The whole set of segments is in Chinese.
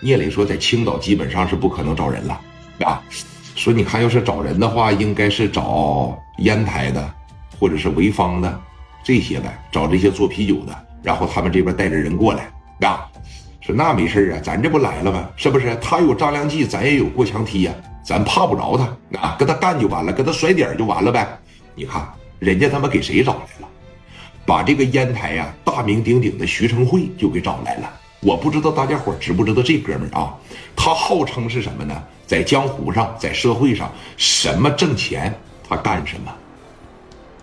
聂磊说，在青岛基本上是不可能找人了，啊，说你看，要是找人的话，应该是找烟台的，或者是潍坊的这些呗，找这些做啤酒的，然后他们这边带着人过来，啊，说那没事啊，咱这不来了吗？是不是？他有张良计，咱也有过墙梯呀，咱怕不着他，啊，跟他干就完了，跟他甩点就完了呗。你看，人家他妈给谁找来了？把这个烟台呀大名鼎鼎的徐成会就给找来了。我不知道大家伙知不知道这哥们儿啊？他号称是什么呢？在江湖上，在社会上，什么挣钱他干什么。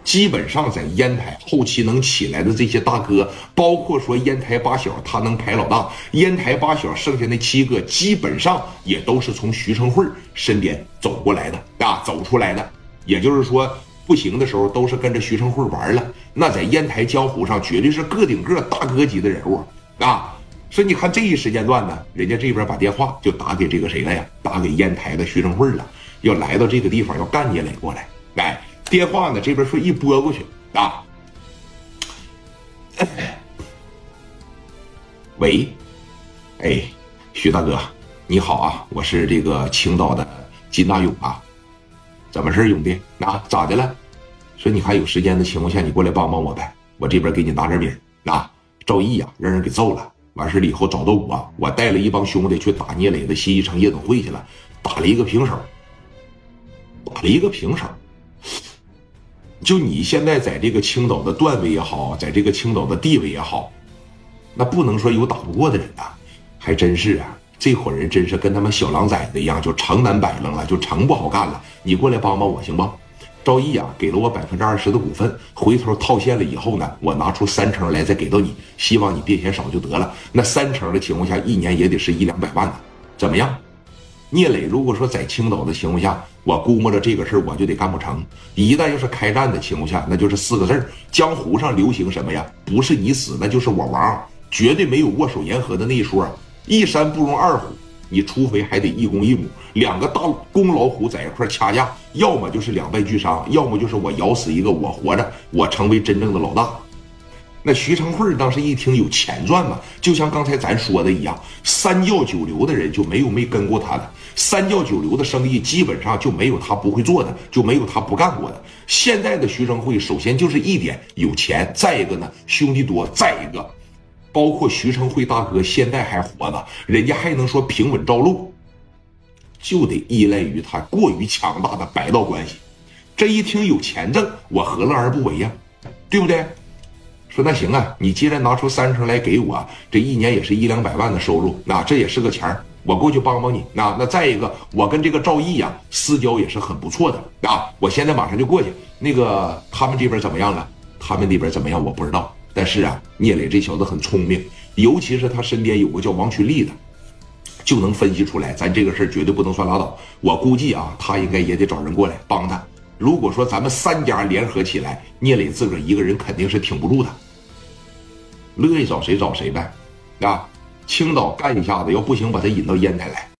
基本上在烟台后期能起来的这些大哥，包括说烟台八小，他能排老大。烟台八小剩下那七个，基本上也都是从徐成会身边走过来的啊，走出来的。也就是说，不行的时候都是跟着徐成会玩了。那在烟台江湖上，绝对是个顶个大哥级的人物啊。所以你看这一时间段呢，人家这边把电话就打给这个谁了呀？打给烟台的徐正会了，要来到这个地方要干起来过来。哎，电话呢这边说一拨过去啊，喂，哎，徐大哥，你好啊，我是这个青岛的金大勇啊，怎么事兄弟？啊，咋的了？说你还有时间的情况下，你过来帮帮我呗，我这边给你拿点名。啊，赵毅呀，让人给揍了。完事了以后找到我，我带了一帮兄弟去打聂磊的新一城夜总会去了，打了一个平手，打了一个平手。就你现在在这个青岛的段位也好，在这个青岛的地位也好，那不能说有打不过的人呐，还真是啊，这伙人真是跟他们小狼崽子一样，就成难摆弄了，就成不好干了。你过来帮帮我行不？赵毅啊，给了我百分之二十的股份，回头套现了以后呢，我拿出三成来再给到你，希望你别嫌少就得了。那三成的情况下，一年也得是一两百万呢，怎么样？聂磊如果说在青岛的情况下，我估摸着这个事我就得干不成。一旦要是开战的情况下，那就是四个字江湖上流行什么呀？不是你死，那就是我亡，绝对没有握手言和的那一说。一山不容二虎。你除非还得一公一母，两个大公老虎在一块掐架，要么就是两败俱伤，要么就是我咬死一个，我活着，我成为真正的老大。那徐成慧当时一听有钱赚嘛，就像刚才咱说的一样，三教九流的人就没有没跟过他的，三教九流的生意基本上就没有他不会做的，就没有他不干过的。现在的徐成慧，首先就是一点有钱，再一个呢兄弟多，再一个。包括徐成会大哥现在还活着，人家还能说平稳着陆，就得依赖于他过于强大的白道关系。这一听有钱挣，我何乐而不为呀？对不对？说那行啊，你既然拿出三成来给我，这一年也是一两百万的收入，那这也是个钱儿，我过去帮帮你。那那再一个，我跟这个赵毅呀私交也是很不错的啊，我现在马上就过去。那个他们这边怎么样了？他们那边怎么样？我不知道。但是啊，聂磊这小子很聪明，尤其是他身边有个叫王群力的，就能分析出来，咱这个事儿绝对不能算拉倒。我估计啊，他应该也得找人过来帮他。如果说咱们三家联合起来，聂磊自个儿一个人肯定是挺不住的。乐意找谁找谁呗，啊，青岛干一下子，要不行把他引到烟台来。